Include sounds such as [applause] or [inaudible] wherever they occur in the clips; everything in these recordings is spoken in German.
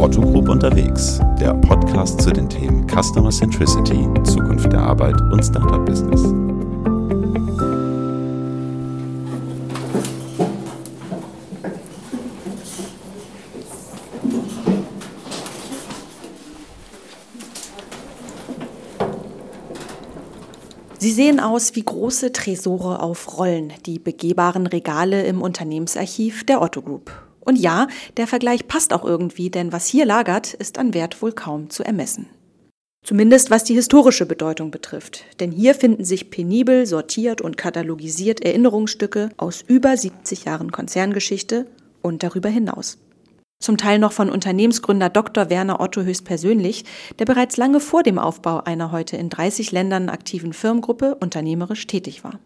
Otto Group unterwegs, der Podcast zu den Themen Customer Centricity, Zukunft der Arbeit und Startup Business. Sie sehen aus wie große Tresore auf Rollen, die begehbaren Regale im Unternehmensarchiv der Otto Group. Und ja, der Vergleich passt auch irgendwie, denn was hier lagert, ist an Wert wohl kaum zu ermessen. Zumindest was die historische Bedeutung betrifft. Denn hier finden sich penibel sortiert und katalogisiert Erinnerungsstücke aus über 70 Jahren Konzerngeschichte und darüber hinaus. Zum Teil noch von Unternehmensgründer Dr. Werner Otto höchstpersönlich, der bereits lange vor dem Aufbau einer heute in 30 Ländern aktiven Firmengruppe unternehmerisch tätig war.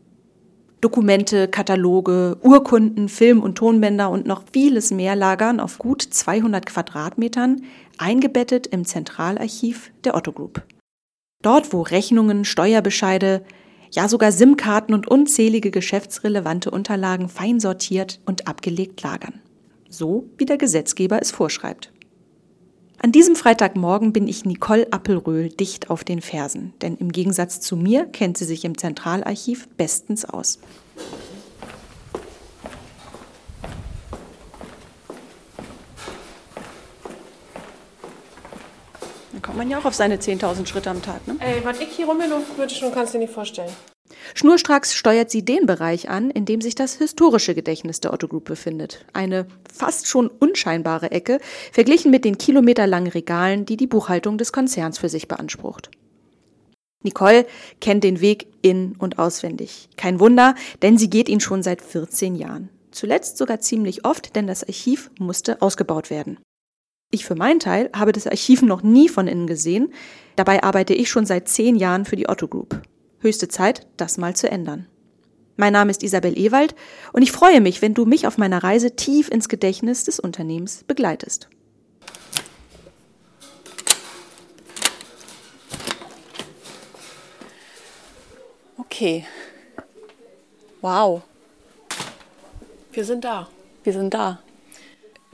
Dokumente, Kataloge, Urkunden, Film- und Tonbänder und noch vieles mehr lagern auf gut 200 Quadratmetern, eingebettet im Zentralarchiv der Otto Group. Dort, wo Rechnungen, Steuerbescheide, ja sogar SIM-Karten und unzählige geschäftsrelevante Unterlagen fein sortiert und abgelegt lagern. So wie der Gesetzgeber es vorschreibt. An diesem Freitagmorgen bin ich Nicole Appelröhl dicht auf den Fersen, denn im Gegensatz zu mir kennt sie sich im Zentralarchiv bestens aus. Da kommt man ja auch auf seine 10.000 Schritte am Tag, ne? Ey, was ich hier rumgelaufen würde, schon kannst du dir nicht vorstellen. Schnurstracks steuert sie den Bereich an, in dem sich das historische Gedächtnis der Otto Group befindet. Eine fast schon unscheinbare Ecke, verglichen mit den kilometerlangen Regalen, die die Buchhaltung des Konzerns für sich beansprucht. Nicole kennt den Weg in und auswendig. Kein Wunder, denn sie geht ihn schon seit 14 Jahren. Zuletzt sogar ziemlich oft, denn das Archiv musste ausgebaut werden. Ich für meinen Teil habe das Archiv noch nie von innen gesehen. Dabei arbeite ich schon seit zehn Jahren für die Otto Group. Höchste Zeit, das mal zu ändern. Mein Name ist Isabel Ewald und ich freue mich, wenn du mich auf meiner Reise tief ins Gedächtnis des Unternehmens begleitest. Okay. Wow. Wir sind da. Wir sind da.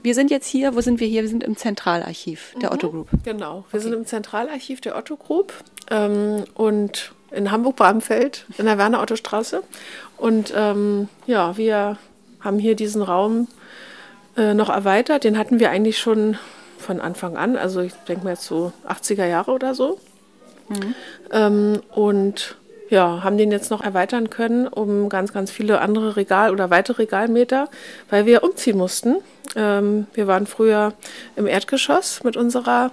Wir sind jetzt hier, wo sind wir hier? Wir sind im Zentralarchiv der mhm, Otto Group. Genau, wir okay. sind im Zentralarchiv der Otto Group ähm, und in Hamburg-Bramfeld in der Werner-Otto-Straße. Und ähm, ja, wir haben hier diesen Raum äh, noch erweitert. Den hatten wir eigentlich schon von Anfang an, also ich denke mal jetzt so 80er Jahre oder so. Mhm. Ähm, und ja, haben den jetzt noch erweitern können um ganz, ganz viele andere Regal- oder weitere Regalmeter, weil wir umziehen mussten. Ähm, wir waren früher im Erdgeschoss mit unserer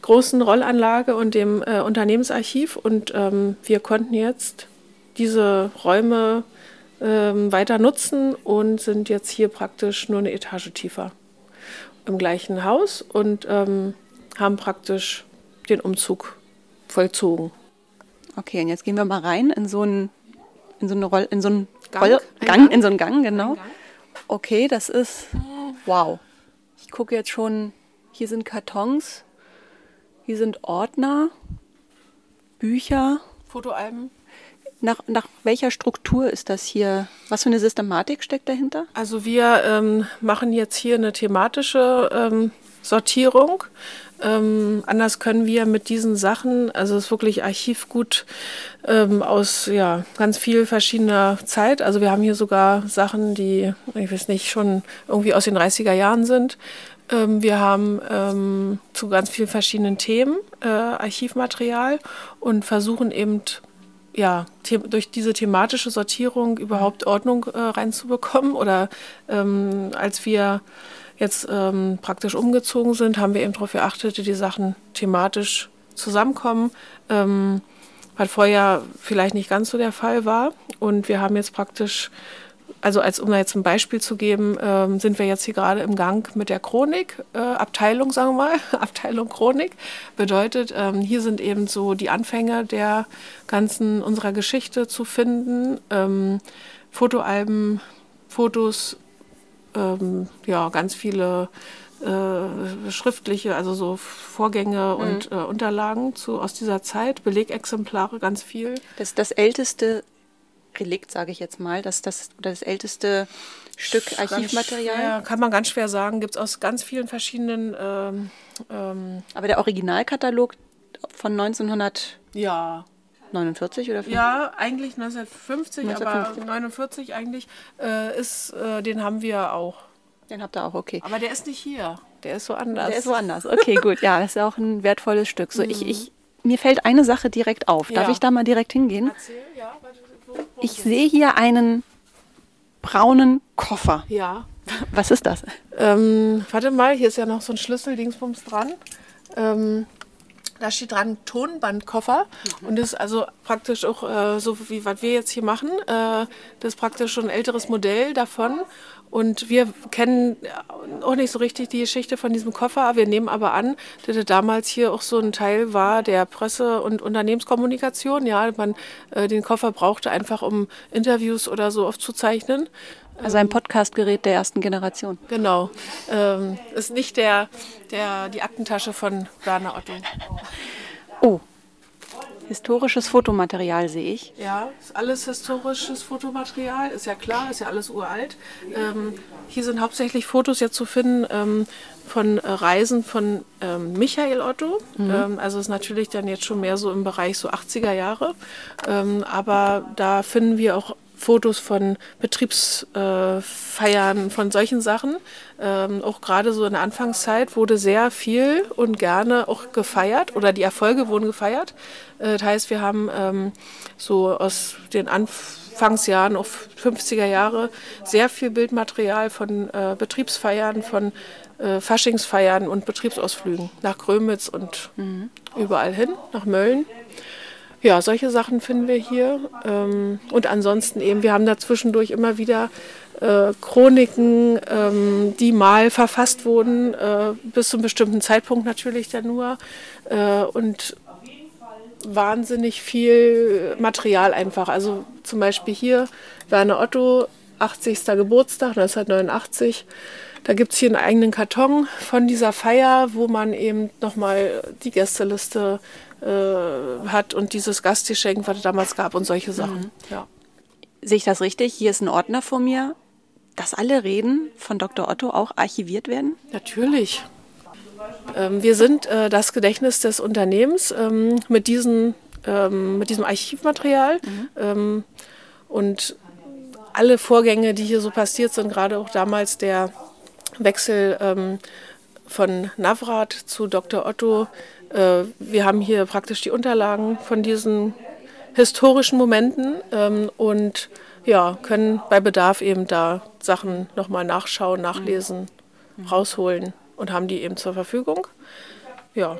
großen Rollanlage und dem äh, Unternehmensarchiv und ähm, wir konnten jetzt diese Räume ähm, weiter nutzen und sind jetzt hier praktisch nur eine Etage tiefer im gleichen Haus und ähm, haben praktisch den Umzug vollzogen. Okay, und jetzt gehen wir mal rein in so einen, in so eine Roll, in so einen Gang, Roll, Gang, Gang, in so einen Gang, genau. Gang. Okay, das ist wow. Ich gucke jetzt schon, hier sind Kartons, hier sind Ordner, Bücher, Fotoalben. Nach, nach welcher Struktur ist das hier? Was für eine Systematik steckt dahinter? Also wir ähm, machen jetzt hier eine thematische ähm, Sortierung. Ähm, anders können wir mit diesen Sachen, also es ist wirklich Archivgut ähm, aus ja, ganz viel verschiedener Zeit. Also wir haben hier sogar Sachen, die, ich weiß nicht, schon irgendwie aus den 30er Jahren sind. Ähm, wir haben ähm, zu ganz vielen verschiedenen Themen äh, Archivmaterial und versuchen eben ja, durch diese thematische Sortierung überhaupt Ordnung äh, reinzubekommen. Oder ähm, als wir jetzt ähm, praktisch umgezogen sind, haben wir eben darauf geachtet, dass die Sachen thematisch zusammenkommen, ähm, was vorher vielleicht nicht ganz so der Fall war. Und wir haben jetzt praktisch, also als um da jetzt ein Beispiel zu geben, ähm, sind wir jetzt hier gerade im Gang mit der Chronik, äh, Abteilung, sagen wir mal, [laughs] Abteilung Chronik. Bedeutet, ähm, hier sind eben so die Anfänge der ganzen unserer Geschichte zu finden. Ähm, Fotoalben, Fotos ähm, ja, ganz viele äh, schriftliche, also so Vorgänge mhm. und äh, Unterlagen zu, aus dieser Zeit, Belegexemplare, ganz viel. Das, das älteste Relikt, sage ich jetzt mal, das, das, das älteste Stück Archivmaterial? Ja, kann man ganz schwer sagen. Gibt es aus ganz vielen verschiedenen. Ähm, ähm, Aber der Originalkatalog von 1949 ja. Oder 50? Ja, eigentlich 1950, 1950. aber 49 eigentlich äh, ist, äh, den haben wir auch. Den habt ihr auch, okay. Aber der ist nicht hier. Der ist woanders. Der ist woanders. Okay, gut. Ja, das ist ja auch ein wertvolles Stück. So, ich, ich, mir fällt eine Sache direkt auf. Darf Ja. ich da mal direkt hingehen? Erzähl, ja, Ich sehe hier einen braunen Koffer. Ja. Was ist das? Ähm, warte mal, hier ist ja noch so ein Schlüssel Dingsbums dran. Ähm, da steht dran Tonbandkoffer und das ist also praktisch auch äh, so wie was wir jetzt hier machen. Äh, das ist praktisch schon ein älteres Modell davon und wir kennen auch nicht so richtig die Geschichte von diesem Koffer. Wir nehmen aber an, dass das damals hier auch so ein Teil war der Presse- und Unternehmenskommunikation. Ja, man äh, den Koffer brauchte einfach, um Interviews oder so aufzuzeichnen. Also ein Podcastgerät der ersten Generation. Genau. Ähm, ist nicht der, der, die Aktentasche von Werner Otto. Oh, historisches Fotomaterial sehe ich. Ja, ist alles historisches Fotomaterial, ist ja klar, ist ja alles uralt. Ähm, hier sind hauptsächlich Fotos jetzt zu finden ähm, von Reisen von ähm, Michael Otto. Ähm, also ist natürlich dann jetzt schon mehr so im Bereich so 80er Jahre. Ähm, aber da finden wir auch Fotos von Betriebsfeiern, Feiern, von solchen Sachen. Ähm, auch gerade so in der Anfangszeit wurde sehr viel und gerne auch gefeiert oder die Erfolge wurden gefeiert. Äh, das heißt, wir haben ähm, so aus den Anfangsjahren auf 50er Jahre sehr viel Bildmaterial von äh, Betriebsfeiern, von äh, Faschingsfeiern und Betriebsausflügen nach Grömitz und überall hin, nach Mölln. Ja, solche Sachen finden wir hier. Ähm, und ansonsten eben, wir haben da zwischendurch immer wieder äh, Chroniken, ähm, die mal verfasst wurden, äh, bis zu einem bestimmten Zeitpunkt natürlich dann nur. Äh, und wahnsinnig viel Material einfach. Also zum Beispiel hier Werner Otto, 80. Geburtstag 1989. Da gibt es hier einen eigenen Karton von dieser Feier, wo man eben nochmal die Gästeliste äh, hat und dieses Gastgeschenk, was es damals gab und solche Sachen. Ja. Sehe ich das richtig? Hier ist ein Ordner vor mir, dass alle Reden von Dr. Otto auch archiviert werden? Natürlich. Ähm, wir sind äh, das Gedächtnis des Unternehmens ähm, mit, diesen, ähm, mit diesem Archivmaterial. Ähm, und alle Vorgänge, die hier so passiert sind, gerade auch damals der Wechsel ähm, von Navrat zu Dr. Otto. Äh, wir haben hier praktisch die Unterlagen von diesen historischen Momenten ähm, und ja, können bei Bedarf eben da Sachen nochmal nachschauen, nachlesen, rausholen und haben die eben zur Verfügung. Ja,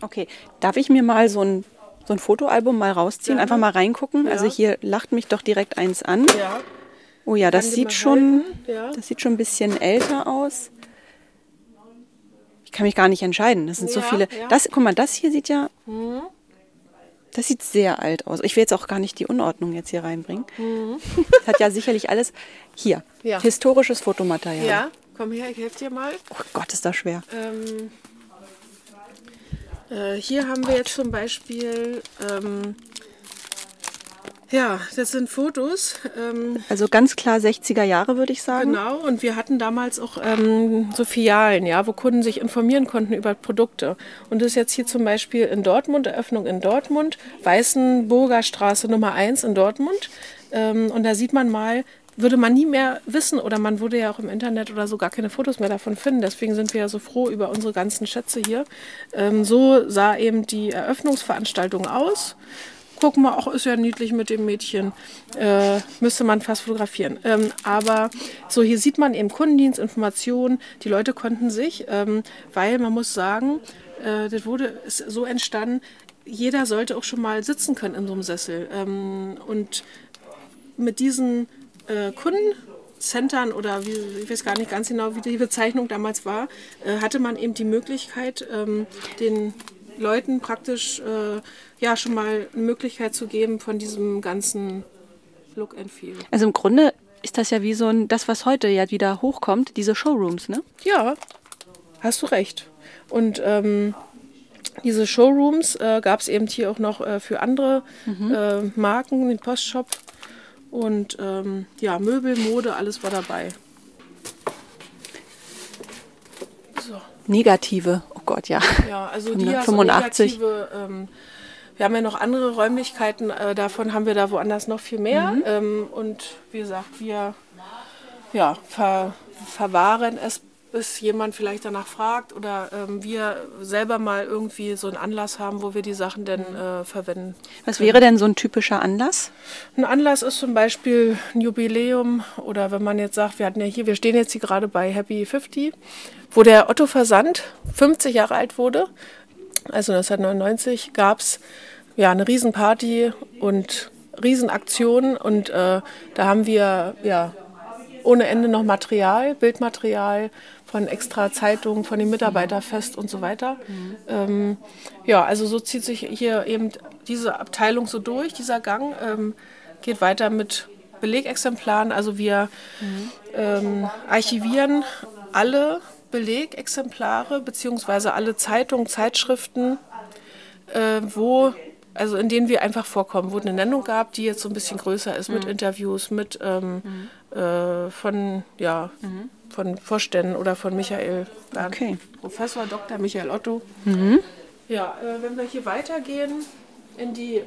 Okay, darf ich mir mal so ein, so ein Fotoalbum mal rausziehen, Ja. einfach mal reingucken? Also Ja. hier lacht mich doch direkt eins an. ja. Oh ja, das sieht schon? Ja. das sieht schon ein bisschen älter aus. Ich kann mich gar nicht entscheiden. Das sind so Ja, viele. ja. Mhm. Das, guck mal, das hier sieht ja, das sieht sehr alt aus. Ich will jetzt auch gar nicht die Unordnung jetzt hier reinbringen. [laughs] Das hat ja sicherlich alles hier. Mhm. Ja. Historisches Fotomaterial. ja, komm her, ich helfe dir mal. Oh Gott, ist das schwer. Ähm, äh, hier haben wir jetzt zum Beispiel, ähm, ja, das sind Fotos. Ähm, Also ganz klar 60er Jahre, würde ich sagen. Genau, und wir hatten damals auch ähm, so Filialen, ja, wo Kunden sich informieren konnten über Produkte. Und das ist jetzt hier zum Beispiel in Dortmund, Eröffnung in Dortmund, Weißenburger Straße Nummer 1 in Dortmund. Ähm, und da sieht man mal, würde man nie mehr wissen oder man würde ja auch im Internet oder so gar keine Fotos mehr davon finden. Deswegen sind wir ja so froh über unsere ganzen Schätze hier. Ähm, so sah eben die Eröffnungsveranstaltung aus. Guck mal, auch ist ja niedlich mit dem Mädchen. Äh, müsste man fast fotografieren. Ähm, aber so hier sieht man eben Kundendienst, Informationen. Die Leute konnten sich, ähm, weil man muss sagen, äh, das wurde so entstanden, jeder sollte auch schon mal sitzen können in so einem Sessel. Ähm, und mit diesen äh, Kundencentern oder wie, ich weiß gar nicht ganz genau, wie die Bezeichnung damals war, äh, hatte man eben die Möglichkeit, ähm, den Leuten praktisch äh, ja schon mal eine Möglichkeit zu geben von diesem ganzen Look and Feel. Also im Grunde ist das ja wie so ein, das, was heute ja wieder hochkommt, diese Showrooms, ne? Ja, hast du recht. Und ähm, diese Showrooms äh, gab es eben hier auch noch äh, für andere äh, Marken, den Postshop. Und ähm, ja, Möbel, Mode, alles war dabei. So. Negative, Gott, ja. Ja, also die 85. Negative, ähm, wir haben ja noch andere Räumlichkeiten, äh, davon haben wir da woanders noch viel mehr. Mhm. Ähm, und wie gesagt, wir ja, ver, verwahren es bis jemand vielleicht danach fragt oder ähm, wir selber mal irgendwie so einen Anlass haben, wo wir die Sachen denn mhm. äh, verwenden. Was wäre denn so ein typischer Anlass? Ein Anlass ist zum Beispiel ein Jubiläum oder wenn man jetzt sagt, wir hatten ja hier, wir stehen jetzt hier gerade bei Happy 50, wo der Otto Versand 50 Jahre alt wurde. Also 1999 gab es ja eine Riesenparty und Riesenaktionen und äh, da haben wir ja ohne Ende noch Material, Bildmaterial von extra Zeitungen, von den Mitarbeiterfest und so weiter. Mhm. Ähm, ja, also so zieht sich hier eben diese Abteilung so durch, dieser Gang ähm, geht weiter mit Belegexemplaren. Also wir mhm. ähm, archivieren alle Belegexemplare beziehungsweise alle Zeitungen, Zeitschriften, äh, wo also in denen wir einfach vorkommen, wo es eine Nennung gab, die jetzt so ein bisschen größer ist, mhm. mit Interviews, mit ähm, mhm. äh, von, ja, mhm. von Vorständen oder von Michael, okay. Professor Dr. Michael Otto. Mhm. Ja, äh, wenn wir hier weitergehen in die äh,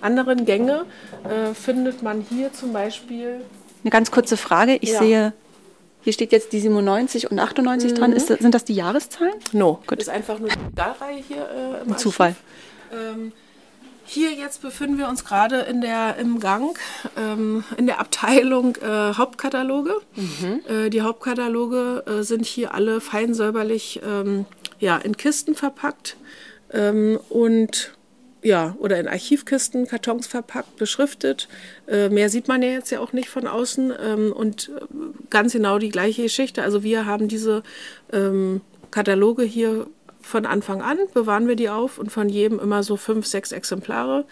anderen Gänge, äh, findet man hier zum Beispiel. Eine ganz kurze Frage. Ich ja. sehe hier steht jetzt die 97 und 98 mhm. dran. Ist, sind das die Jahreszahlen? No, Gut. Das ist einfach nur die Regalreihe hier äh, im Ein Zufall. Ähm, hier jetzt befinden wir uns gerade in der, im Gang, ähm, in der Abteilung äh, Hauptkataloge. Mhm. Äh, die Hauptkataloge äh, sind hier alle fein säuberlich ähm, ja, in Kisten verpackt ähm, und ja, oder in Archivkisten, Kartons verpackt, beschriftet. Äh, mehr sieht man ja jetzt ja auch nicht von außen. Ähm, und äh, ganz genau die gleiche Geschichte. Also wir haben diese ähm, Kataloge hier von Anfang an bewahren wir die auf und von jedem immer so fünf, sechs Exemplare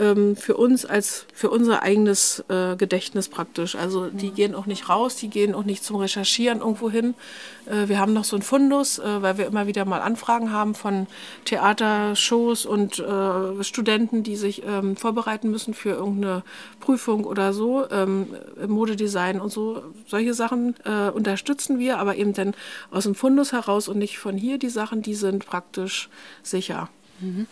ähm, für uns als für unser eigenes äh, Gedächtnis praktisch. Also die mhm. gehen auch nicht raus, die gehen auch nicht zum Recherchieren irgendwo hin. Äh, wir haben noch so einen Fundus, äh, weil wir immer wieder mal Anfragen haben von Theatershows und äh, Studenten, die sich ähm, vorbereiten müssen für irgendeine Prüfung oder so, ähm, Modedesign und so. Solche Sachen äh, unterstützen wir, aber eben dann aus dem Fundus heraus und nicht von hier. Die Sachen, die sind praktisch sicher. Mhm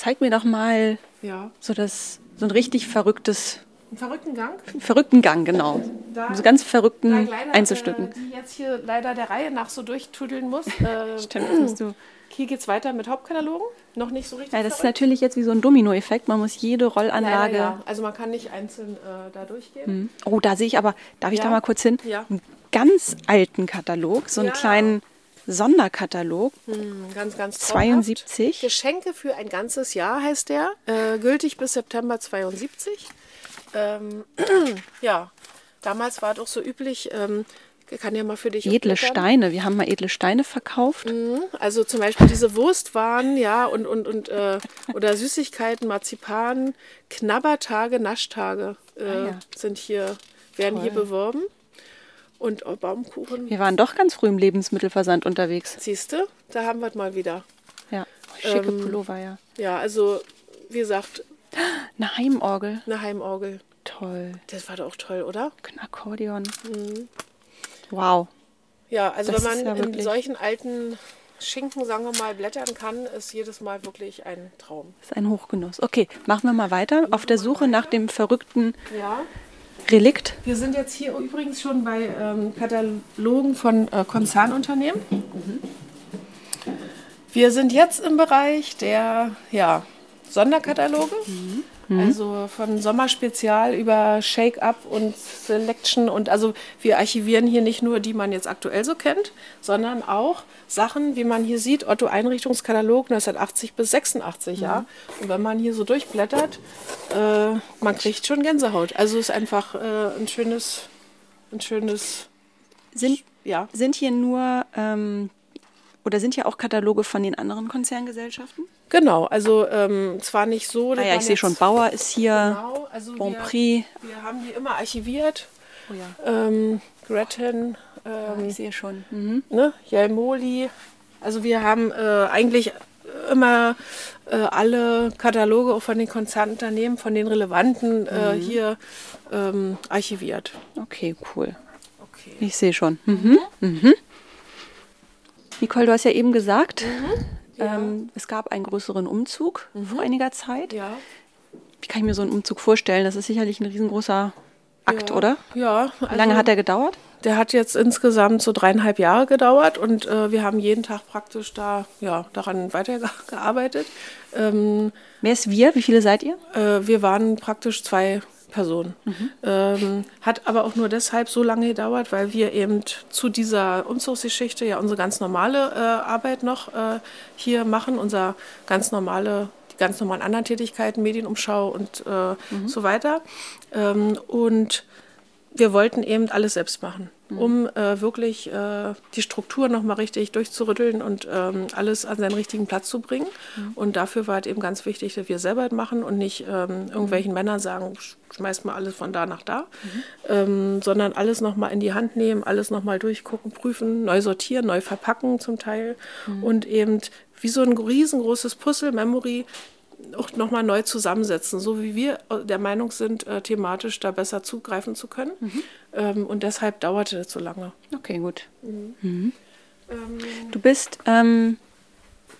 zeig mir doch mal ja. so, das, so ein richtig verrücktes. Einen verrückten Gang? Verrückten Gang, genau. Da, so ganz verrückten leider, Einzelstücken. Äh, die jetzt hier leider der Reihe nach so durchtüdeln muss. [laughs] Äh, Stimmt, musst du. Hier geht es weiter mit Hauptkatalogen. Noch nicht so richtig. Ja, das verrückt. ist natürlich jetzt wie so ein Dominoeffekt. Man muss jede Rollanlage. Leider, ja. Also man kann nicht einzeln äh, da durchgehen. Hm. Oh, da sehe ich aber, darf ich ja. da mal kurz hin? Ja. Einen ganz alten Katalog, so einen kleinen Sonderkatalog. Hm, ganz, ganz 72. Geschenke für ein ganzes Jahr heißt der. Äh, gültig bis September 72. Ähm, [clears throat] ja, damals war doch so üblich, ähm, kann ja mal für dich. Edle Steine, wir haben mal edle Steine verkauft. Mhm, also zum Beispiel diese Wurstwaren, ja, und, und, und äh, oder Süßigkeiten, Marzipan, Knabbertage, Naschtage äh, ah, ja. sind hier, werden Toll. hier beworben und Baumkuchen. Wir waren doch ganz früh im Lebensmittelversand unterwegs. Siehst du, da haben wir es mal wieder. Ja, schicke ähm, Pullover, ja. Ja, also wie gesagt. Eine Heimorgel. Eine Heimorgel. Toll. Das war doch auch toll, oder? Ein Akkordeon. Mhm. Wow. Ja, also das wenn man ja in solchen alten Schinken, sagen wir mal, blättern kann, ist jedes Mal wirklich ein Traum. Das ist ein Hochgenuss. Okay, machen wir mal weiter. Auf der Suche nach dem verrückten ja. Relikt. Wir sind jetzt hier übrigens schon bei ähm, Katalogen von äh, Konzernunternehmen. Mhm. Wir sind jetzt im Bereich der ja, Sonderkataloge. Mhm. Mhm. Also von Sommerspezial über Shake-up und Selection. Und also wir archivieren hier nicht nur die man jetzt aktuell so kennt, sondern auch Sachen, wie man hier sieht, Otto Einrichtungskatalog 1980 bis 86, mhm. ja. Und wenn man hier so durchblättert, äh, man kriegt schon Gänsehaut. Also es ist einfach äh, ein schönes, ein schönes. Sind, ja. sind hier nur ähm, oder sind ja auch Kataloge von den anderen Konzerngesellschaften? Genau, also ähm, zwar nicht so. Ah ja, ich sehe schon, Bauer ist hier, genau, also Bon Prix. Wir haben die immer archiviert. Oh ja. Ähm, Gretchen. Ähm, ich sehe schon. Mhm. Ne? Jelmoli. Also wir haben äh, eigentlich immer äh, alle Kataloge auch von den Konzernunternehmen, von den relevanten äh, Mhm. hier ähm, archiviert. Okay, cool. Okay. Ich sehe schon. Mhm. Mhm. Nicole, du hast ja eben gesagt, ähm, es gab einen größeren Umzug vor einiger Zeit. Ja. Wie kann ich mir so einen Umzug vorstellen? Das ist sicherlich ein riesengroßer Akt, ja. oder? Ja. Wie lange hat der gedauert? Der hat jetzt insgesamt so dreieinhalb Jahre gedauert und äh, wir haben jeden Tag praktisch da ja, daran weitergearbeitet. Ähm, Wer ist wir? Wie viele seid ihr? äh, wir waren praktisch zwei Personen. Ähm, hat aber auch nur deshalb so lange gedauert, weil wir eben zu dieser Umzugsgeschichte ja unsere ganz normale äh, Arbeit noch äh, hier machen, unser ganz normale die ganz normalen anderen Tätigkeiten, Medienumschau und äh, so weiter. Ähm, und wir wollten eben alles selbst machen, um äh, wirklich äh, die Struktur nochmal richtig durchzurütteln und ähm, alles an seinen richtigen Platz zu bringen. Und dafür war es eben ganz wichtig, dass wir selber machen und nicht ähm, irgendwelchen Männern sagen, sch- schmeißt mal alles von da nach da, ähm, sondern alles nochmal in die Hand nehmen, alles nochmal durchgucken, prüfen, neu sortieren, neu verpacken zum Teil. Und eben wie so ein riesengroßes Puzzle, Memory, auch nochmal neu zusammensetzen, so wie wir der Meinung sind, äh, thematisch da besser zugreifen zu können. Ähm, und deshalb dauerte das so lange. Okay, gut. Ähm, Du bist, ähm,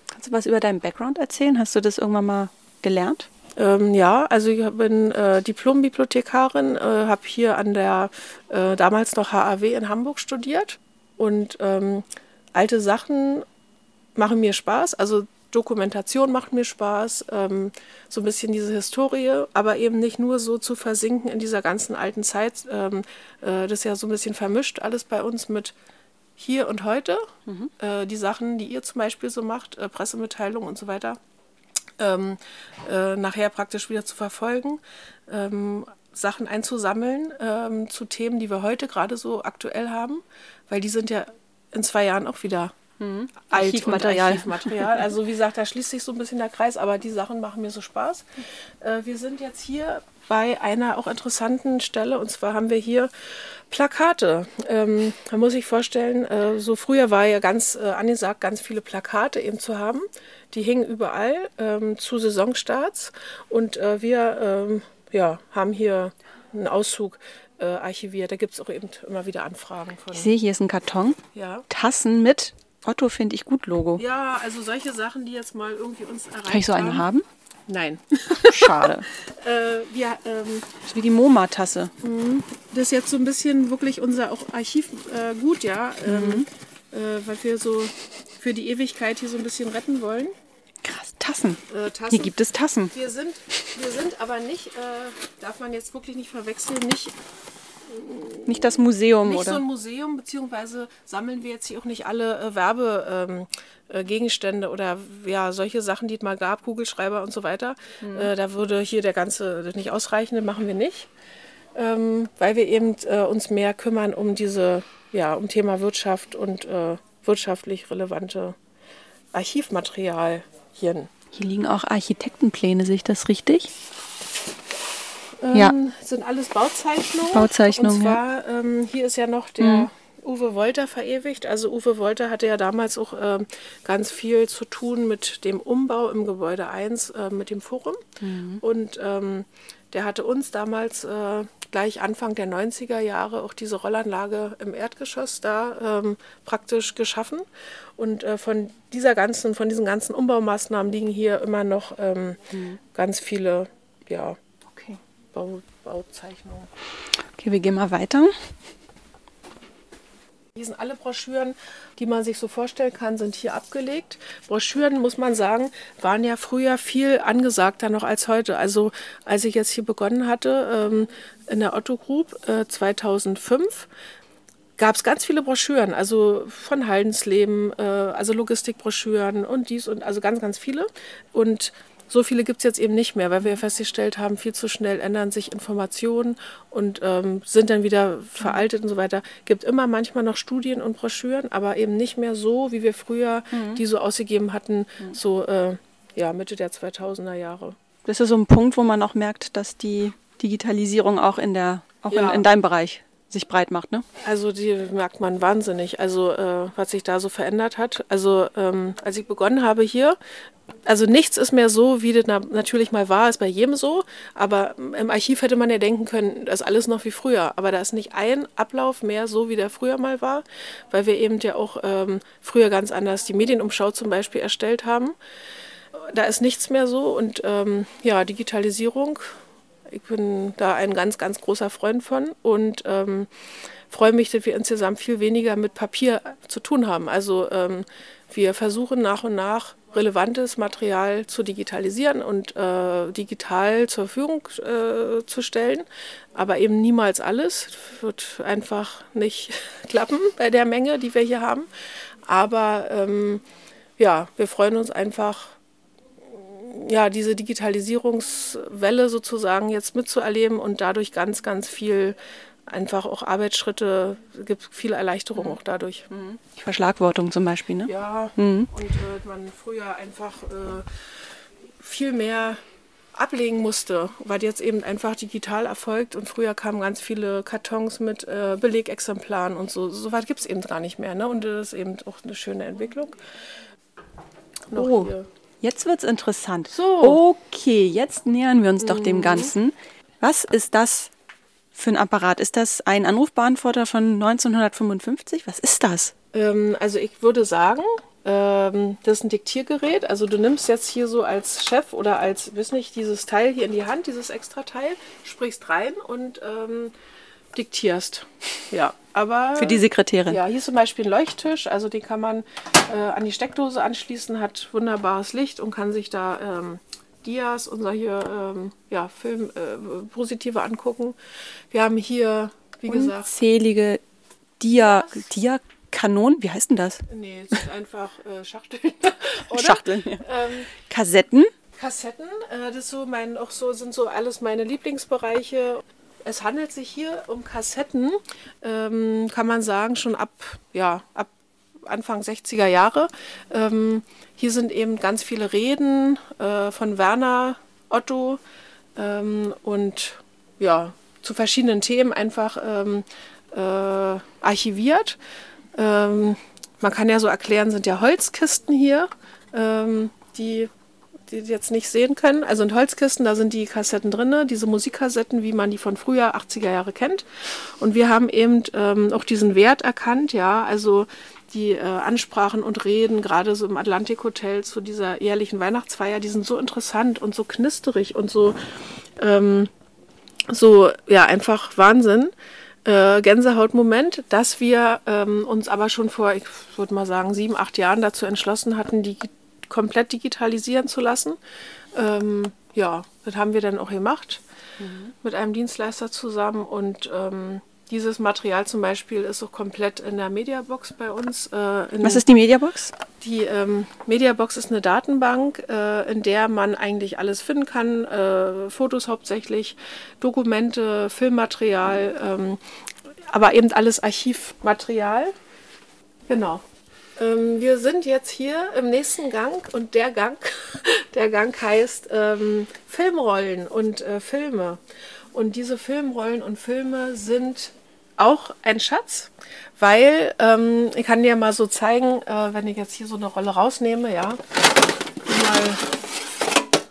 kannst du was über deinen Background erzählen? Hast du das irgendwann mal gelernt? Ähm, ja, also ich bin äh, Diplom-Bibliothekarin, äh, habe hier an der äh, damals noch HAW in Hamburg studiert und ähm, alte Sachen machen mir Spaß, also Dokumentation macht mir Spaß, ähm, so ein bisschen diese Historie, aber eben nicht nur so zu versinken in dieser ganzen alten Zeit. Ähm, äh, das ist ja so ein bisschen vermischt alles bei uns mit hier und heute. Äh, die Sachen, die ihr zum Beispiel so macht, äh, Pressemitteilungen und so weiter ähm, äh, nachher praktisch wieder zu verfolgen, ähm, Sachen einzusammeln ähm, zu Themen, die wir heute gerade so aktuell haben, weil die sind ja in zwei Jahren auch wieder alt Archivmaterial. Und Archivmaterial. [laughs] Also wie gesagt, da schließt sich so ein bisschen der Kreis, aber die Sachen machen mir so Spaß. Äh, wir sind jetzt hier bei einer auch interessanten Stelle und zwar haben wir hier Plakate. Ähm, man muss sich vorstellen, äh, so früher war ja ganz äh, angesagt, ganz viele Plakate eben zu haben. Die hingen überall ähm, zu Saisonstarts und wir ähm, ja, haben hier einen Auszug archiviert. Da gibt es auch eben immer wieder Anfragen von. Ich sehe, hier ist ein Karton. Ja. Tassen mit Otto finde ich gut Logo. Ja, also solche Sachen, die jetzt mal irgendwie uns erreicht Kann ich so eine haben? Nein. [laughs] Schade. [laughs] äh, wir, ähm, Das ist wie die MoMA-Tasse. das ist jetzt so ein bisschen wirklich unser auch Archivgut, äh, gut, ja, ähm, äh, weil wir so für die Ewigkeit hier so ein bisschen retten wollen. Krass, Tassen. Äh, Tassen. Hier gibt es Tassen. wir sind, wir sind aber nicht, äh, darf man jetzt wirklich nicht verwechseln, nicht, Nicht das Museum, nicht so oder? ein Museum, beziehungsweise sammeln wir jetzt hier auch nicht alle äh, Werbegegenstände ähm, äh, oder ja, solche Sachen, die es mal gab, Kugelschreiber und so weiter. Äh, da würde hier der ganze nicht ausreichen, das machen wir nicht. Ähm, weil wir eben äh, uns mehr kümmern um diese, ja, um Thema Wirtschaft und äh, wirtschaftlich relevante Archivmaterialien. Hier liegen auch Architektenpläne, sehe ich das richtig? Ähm, Ja. Sind alles Bauzeichnungen. Bauzeichnungen, Und zwar, ähm, hier ist ja noch der Uwe Wolter verewigt. Also Uwe Wolter hatte ja damals auch ähm, ganz viel zu tun mit dem Umbau im Gebäude 1, äh, mit dem Forum. Und ähm, der hatte uns damals äh, gleich Anfang der 90er Jahre auch diese Rollanlage im Erdgeschoss da ähm, praktisch geschaffen. Und äh, von dieser ganzen, von diesen ganzen Umbaumaßnahmen liegen hier immer noch ähm, ganz viele, ja. Bau, Bauzeichnungen. Okay, wir gehen mal weiter. Hier sind alle Broschüren, die man sich so vorstellen kann, sind hier abgelegt. Broschüren, muss man sagen, waren ja früher viel angesagter noch als heute. Also als ich jetzt hier begonnen hatte ähm, in der Otto Group äh, 2005, gab es ganz viele Broschüren, also von Haldensleben, äh, also Logistikbroschüren und dies und also ganz, ganz viele. Und so viele gibt es jetzt eben nicht mehr, weil wir festgestellt haben, viel zu schnell ändern sich Informationen und ähm, sind dann wieder veraltet und so weiter. Gibt immer manchmal noch Studien und Broschüren, aber eben nicht mehr so, wie wir früher die so ausgegeben hatten, so äh, ja, Mitte der 2000er Jahre. Das ist so ein Punkt, wo man auch merkt, dass die Digitalisierung auch in der auch Ja. in, in deinem Bereich sich breit macht, ne? Also die merkt man wahnsinnig, also äh, was sich da so verändert hat. Also ähm, als ich begonnen habe hier, also nichts ist mehr so, wie das natürlich mal war, ist bei jedem so. Aber im Archiv hätte man ja denken können, das ist alles noch wie früher. Aber da ist nicht ein Ablauf mehr so, wie der früher mal war, weil wir eben ja auch ähm, früher ganz anders die Medienumschau zum Beispiel erstellt haben. Da ist nichts mehr so und ähm, ja, Digitalisierung ich bin da ein ganz, ganz großer Freund von und ähm, freue mich, dass wir insgesamt viel weniger mit Papier zu tun haben. Also ähm, wir versuchen nach und nach relevantes Material zu digitalisieren und äh, digital zur Verfügung äh, zu stellen, aber eben niemals alles. Wird einfach nicht [laughs] klappen bei der Menge, die wir hier haben. Aber ähm, ja, wir freuen uns einfach ja, diese Digitalisierungswelle sozusagen jetzt mitzuerleben und dadurch ganz, ganz viel einfach auch Arbeitsschritte, gibt viel Erleichterung mhm. auch dadurch. Mhm. Verschlagwortung zum Beispiel, ne? Ja, mhm. und äh, man früher einfach äh, viel mehr ablegen musste, weil jetzt eben einfach digital erfolgt und früher kamen ganz viele Kartons mit äh, Belegexemplaren und so. So weit gibt es eben gar nicht mehr. Ne? Und das ist eben auch eine schöne Entwicklung. Noch oh. hier. Jetzt wird es interessant. So. Okay, jetzt nähern wir uns doch dem mhm. Ganzen. Was ist das für ein Apparat? Ist das ein Anrufbeantworter von 1955? Was ist das? Ähm, also ich würde sagen, ähm, das ist ein Diktiergerät. Also du nimmst jetzt hier so als Chef oder als, weiß nicht, dieses Teil hier in die Hand, dieses extra Teil, sprichst rein und ähm, diktierst. Ja, aber. Für die Sekretärin. Ja, hier ist zum Beispiel ein Leuchttisch, also den kann man äh, an die Steckdose anschließen, hat wunderbares Licht und kann sich da ähm, Dias, unser hier, ähm, ja, Film, äh, positive angucken. Wir haben hier, wie Unzählige gesagt. Unzählige Dia, Dia Kanonen, wie heißt denn das? Nee, es sind einfach äh, Schachteln. [laughs] Schachteln, ja. Ähm, Kassetten? Kassetten, äh, das so mein, auch so sind so alles meine Lieblingsbereiche. Es handelt sich hier um Kassetten, ähm, kann man sagen, schon ab, ja, ab Anfang 60er Jahre. Ähm, hier sind eben ganz viele Reden äh, von Werner Otto ähm, und ja, zu verschiedenen Themen einfach ähm, äh, archiviert. Ähm, man kann ja so erklären, sind ja Holzkisten hier, ähm, die die jetzt nicht sehen können. Also in Holzkisten, da sind die Kassetten drin, diese Musikkassetten, wie man die von früher 80er Jahre kennt. Und wir haben eben ähm, auch diesen Wert erkannt, ja, also die äh, Ansprachen und Reden, gerade so im Atlantik Hotel zu dieser jährlichen Weihnachtsfeier, die sind so interessant und so knisterig und so, ähm, so, ja, einfach Wahnsinn. Äh, Gänsehautmoment, dass wir ähm, uns aber schon vor, ich würde mal sagen, sieben, acht Jahren dazu entschlossen hatten, die komplett digitalisieren zu lassen. Ähm, ja, das haben wir dann auch gemacht mhm. mit einem Dienstleister zusammen und ähm, dieses Material zum Beispiel ist auch komplett in der Mediabox bei uns. Äh, Was ist die Mediabox? Die ähm, Mediabox ist eine Datenbank, äh, in der man eigentlich alles finden kann. Äh, Fotos hauptsächlich, Dokumente, Filmmaterial, ähm, aber eben alles Archivmaterial. Genau. Ähm, wir sind jetzt hier im nächsten Gang und der Gang, [laughs] der Gang heißt ähm, Filmrollen und äh, Filme. Und diese Filmrollen und Filme sind auch ein Schatz, weil ähm, ich kann dir mal so zeigen, äh, wenn ich jetzt hier so eine Rolle rausnehme, ja, mal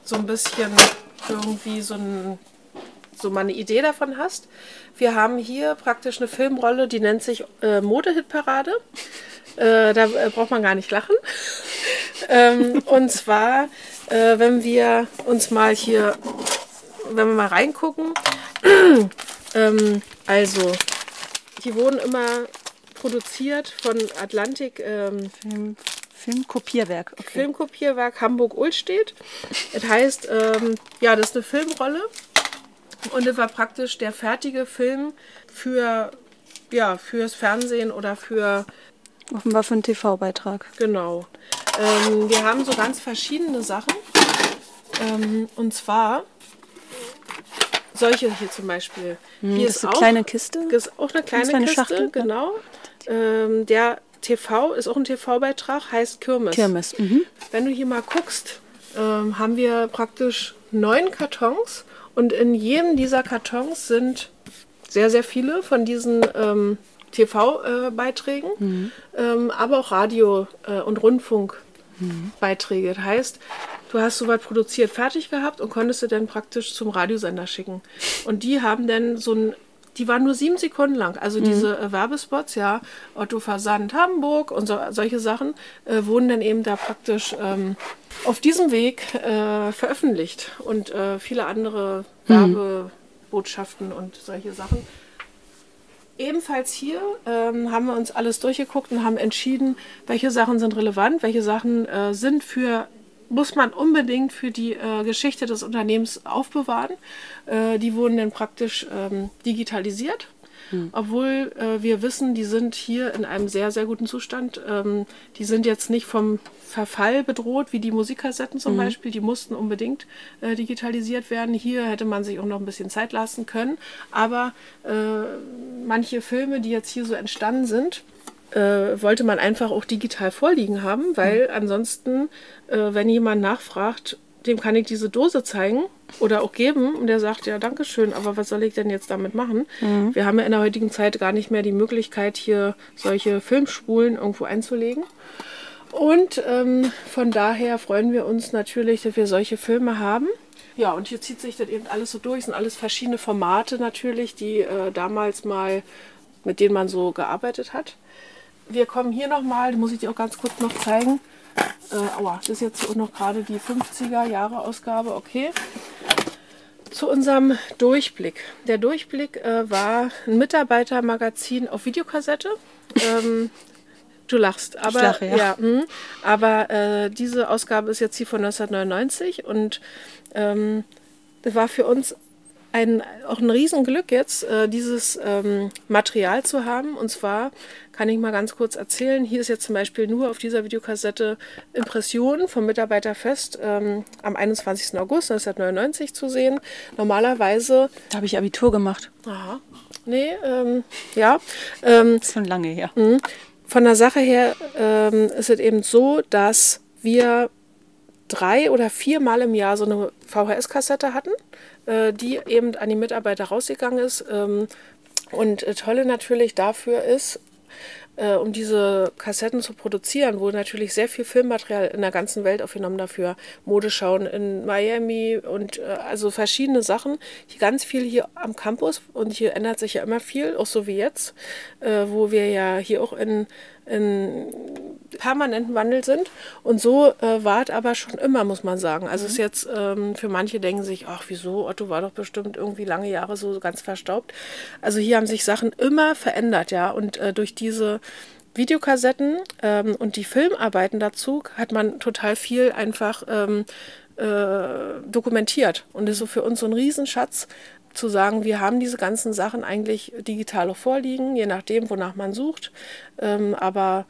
so ein bisschen irgendwie so, ein, so mal eine Idee davon hast. Wir haben hier praktisch eine Filmrolle, die nennt sich äh, Modehitparade. Äh, da äh, braucht man gar nicht lachen. [laughs] ähm, und zwar, äh, wenn wir uns mal hier, wenn wir mal reingucken, [clears throat] ähm, also, die wurden immer produziert von Atlantik. Ähm, Film, Filmkopierwerk. Okay. Filmkopierwerk Hamburg-Ulstedt. Das heißt, ähm, ja, das ist eine Filmrolle. Und das war praktisch der fertige Film für, ja, fürs Fernsehen oder für Offenbar für einen TV-Beitrag. Genau. Ähm, wir haben so ganz verschiedene Sachen. Ähm, und zwar solche hier zum Beispiel. Hm, hier ist, ist eine auch, kleine Kiste. Ist auch eine kleine, kleine Kiste, Schachtel. genau. Ähm, der TV ist auch ein TV-Beitrag, heißt Kirmes. Kirmes. Mhm. Wenn du hier mal guckst, ähm, haben wir praktisch neun Kartons und in jedem dieser Kartons sind sehr, sehr viele von diesen ähm, TV-Beiträgen, mhm. ähm, aber auch Radio- äh, und Rundfunkbeiträge. Das heißt, du hast soweit produziert, fertig gehabt und konntest sie dann praktisch zum Radiosender schicken. Und die haben dann so ein die waren nur sieben Sekunden lang. Also mhm. diese äh, Werbespots, ja, Otto Versand Hamburg und so, solche Sachen, äh, wurden dann eben da praktisch ähm, auf diesem Weg äh, veröffentlicht. Und äh, viele andere mhm. Werbebotschaften und solche Sachen ebenfalls hier ähm, haben wir uns alles durchgeguckt und haben entschieden, welche Sachen sind relevant, welche Sachen äh, sind für muss man unbedingt für die äh, Geschichte des Unternehmens aufbewahren. Äh, die wurden dann praktisch ähm, digitalisiert. Hm. Obwohl äh, wir wissen, die sind hier in einem sehr, sehr guten Zustand. Ähm, die sind jetzt nicht vom Verfall bedroht, wie die Musikkassetten zum mhm. Beispiel. Die mussten unbedingt äh, digitalisiert werden. Hier hätte man sich auch noch ein bisschen Zeit lassen können. Aber äh, manche Filme, die jetzt hier so entstanden sind, äh, wollte man einfach auch digital vorliegen haben, weil mhm. ansonsten, äh, wenn jemand nachfragt, dem kann ich diese Dose zeigen oder auch geben und der sagt, ja, danke schön, aber was soll ich denn jetzt damit machen? Mhm. Wir haben ja in der heutigen Zeit gar nicht mehr die Möglichkeit, hier solche Filmspulen irgendwo einzulegen. Und ähm, von daher freuen wir uns natürlich, dass wir solche Filme haben. Ja, und hier zieht sich das eben alles so durch. Es sind alles verschiedene Formate natürlich, die äh, damals mal, mit denen man so gearbeitet hat wir kommen hier nochmal, muss ich dir auch ganz kurz noch zeigen. Äh, aua, das ist jetzt noch gerade die 50er Jahre Ausgabe, okay. Zu unserem Durchblick. Der Durchblick äh, war ein Mitarbeitermagazin auf Videokassette. Ähm, du lachst, aber lache, ja. ja mh, hm. aber äh, diese Ausgabe ist jetzt hier von 1999 und ähm, das war für uns ein, auch ein Riesenglück jetzt, äh, dieses ähm, Material zu haben. Und zwar kann ich mal ganz kurz erzählen. Hier ist jetzt zum Beispiel nur auf dieser Videokassette Impressionen vom Mitarbeiterfest ähm, am 21. August 1999 zu sehen. Normalerweise. Da habe ich Abitur gemacht. Aha. Nee, ähm, ja. Ähm, das ist schon lange her. Mh. Von der Sache her ähm, ist es eben so, dass wir drei oder viermal im Jahr so eine VHS-Kassette hatten, äh, die eben an die Mitarbeiter rausgegangen ist. Ähm, und äh, Tolle natürlich dafür ist, äh, um diese Kassetten zu produzieren, wurde natürlich sehr viel Filmmaterial in der ganzen Welt aufgenommen dafür. Modeschauen in Miami und äh, also verschiedene Sachen. Hier ganz viel hier am Campus und hier ändert sich ja immer viel, auch so wie jetzt, wo wir ja hier auch in in permanenten Wandel sind. Und so äh, war es aber schon immer, muss man sagen. Also mhm. ist jetzt ähm, für manche denken sich, ach wieso, Otto war doch bestimmt irgendwie lange Jahre so ganz verstaubt. Also hier haben sich Sachen immer verändert, ja. Und äh, durch diese Videokassetten ähm, und die Filmarbeiten dazu hat man total viel einfach ähm, äh, dokumentiert. Und ist so für uns so ein Riesenschatz, zu sagen, wir haben diese ganzen Sachen eigentlich digital vorliegen, je nachdem, wonach man sucht. Ähm, aber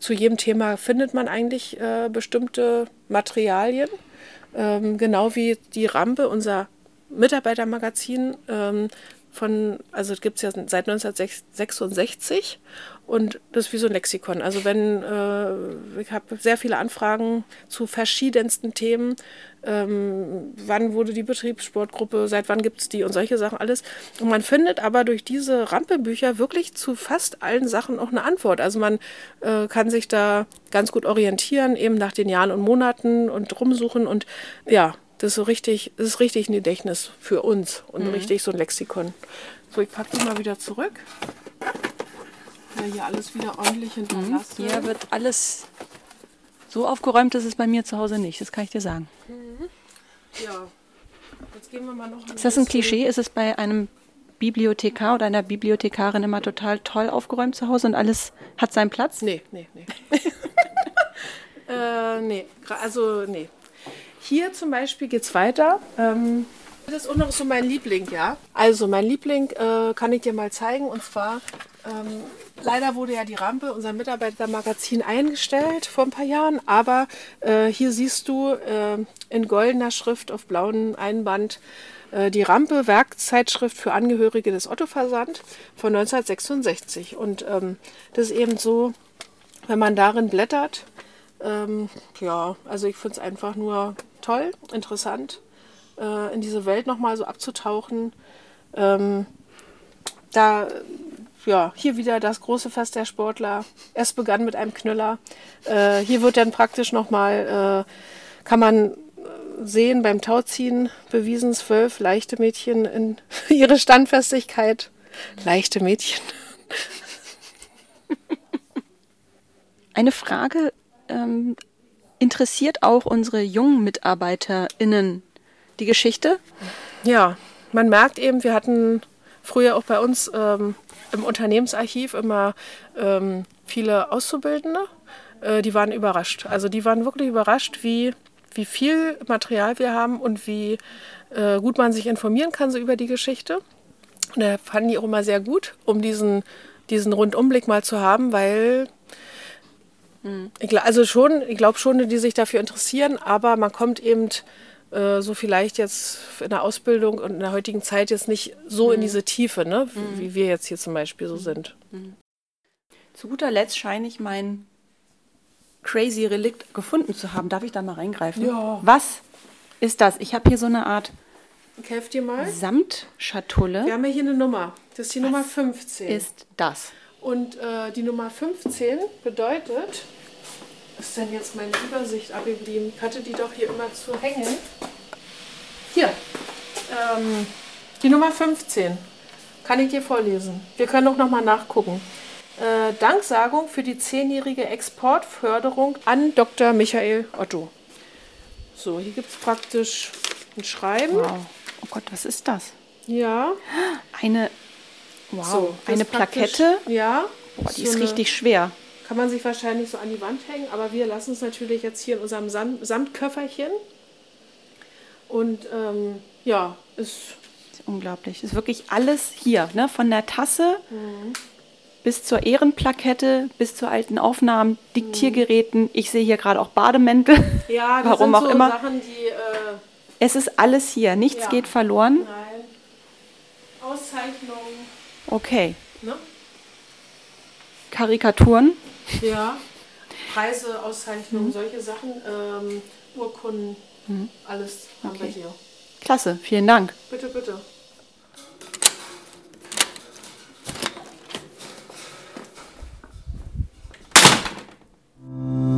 zu jedem Thema findet man eigentlich äh, bestimmte Materialien. Ähm, genau wie die Rampe, unser Mitarbeitermagazin ähm, von, also gibt es ja seit 1966 und das ist wie so ein Lexikon. Also wenn, äh, ich habe sehr viele Anfragen zu verschiedensten Themen. Ähm, wann wurde die Betriebssportgruppe, seit wann gibt es die und solche Sachen alles. Und man findet aber durch diese Rampebücher wirklich zu fast allen Sachen auch eine Antwort. Also man äh, kann sich da ganz gut orientieren, eben nach den Jahren und Monaten und rumsuchen und ja, das ist so richtig, das ist richtig ein Gedächtnis für uns und mhm. richtig so ein Lexikon. So, ich packe die mal wieder zurück ja hier alles wieder ordentlich hinterlassen. Mhm. Hier wird alles so aufgeräumt, ist es bei mir zu Hause nicht. Das kann ich dir sagen. Mhm. Ja. Jetzt gehen wir mal noch ist das ein Klischee? Ist es bei einem Bibliothekar oder einer Bibliothekarin immer total toll aufgeräumt zu Hause und alles hat seinen Platz? Nee, nee, nee. [laughs] [laughs] äh, nee, also nee. Hier zum Beispiel geht es weiter. Ähm, das ist auch noch so mein Liebling, ja. Also mein Liebling äh, kann ich dir mal zeigen und zwar ähm, leider wurde ja die Rampe, unser Mitarbeitermagazin, eingestellt vor ein paar Jahren. Aber äh, hier siehst du äh, in goldener Schrift auf blauem Einband äh, die Rampe, Werkzeitschrift für Angehörige des Otto-Versand von 1966. Und ähm, das ist eben so, wenn man darin blättert, ähm, ja, also ich finde es einfach nur toll, interessant, äh, in diese Welt nochmal so abzutauchen. Ähm, da ja, hier wieder das große Fest der Sportler. Es begann mit einem Knüller. Äh, hier wird dann praktisch nochmal, äh, kann man sehen beim Tauziehen bewiesen zwölf leichte Mädchen in [laughs] ihre Standfestigkeit. Leichte Mädchen. Eine Frage ähm, interessiert auch unsere jungen MitarbeiterInnen die Geschichte? Ja, man merkt eben, wir hatten früher auch bei uns ähm, im Unternehmensarchiv immer ähm, viele Auszubildende. Äh, die waren überrascht. Also die waren wirklich überrascht, wie, wie viel Material wir haben und wie äh, gut man sich informieren kann so über die Geschichte. Und da fanden die auch immer sehr gut, um diesen, diesen Rundumblick mal zu haben, weil hm. ich, also schon, ich glaube schon, die sich dafür interessieren, aber man kommt eben äh, so vielleicht jetzt in der Ausbildung und in der heutigen Zeit jetzt nicht so mhm. in diese Tiefe, ne? Mhm. wie wir jetzt hier zum Beispiel so sind. Mhm. Zu guter Letzt scheine ich mein crazy Relikt gefunden zu haben. Darf ich da mal reingreifen? Ja. Was ist das? Ich habe hier so eine Art ich helfe dir mal. Samtschatulle. Wir haben ja hier eine Nummer. Das ist die Was Nummer 15. Ist das? Und äh, die Nummer 15 bedeutet, ist denn jetzt meine Übersicht abgeblieben? Ich hatte die doch hier immer zu hängen. Hier, ähm, die Nummer 15. Kann ich dir vorlesen. Wir können auch nochmal nachgucken. Äh, Danksagung für die zehnjährige Exportförderung an Dr. Michael Otto. So, hier gibt es praktisch ein Schreiben. Wow. Oh Gott, was ist das? Ja. Eine, wow, so, eine Plakette. Ja. Boah, die so ist richtig schwer. Kann man sich wahrscheinlich so an die Wand hängen, aber wir lassen es natürlich jetzt hier in unserem Samt Samtköfferchen. Und ähm, ja, ist, ist unglaublich. Ist wirklich alles hier, ne? Von der Tasse mhm. bis zur Ehrenplakette, bis zu alten Aufnahmen, Diktiergeräten. Mhm. Ich sehe hier gerade auch Bademäntel. Ja, [laughs] das Warum sind auch immer. Sachen, die. Äh, es ist alles hier, nichts ja. geht verloren. Nein. Auszeichnungen. Okay. Ne? Karikaturen? Ja. Preise, Auszeichnungen, mhm. solche Sachen, ähm, Urkunden, mhm. alles haben okay. wir hier. Klasse, vielen Dank. Bitte, bitte. Thank.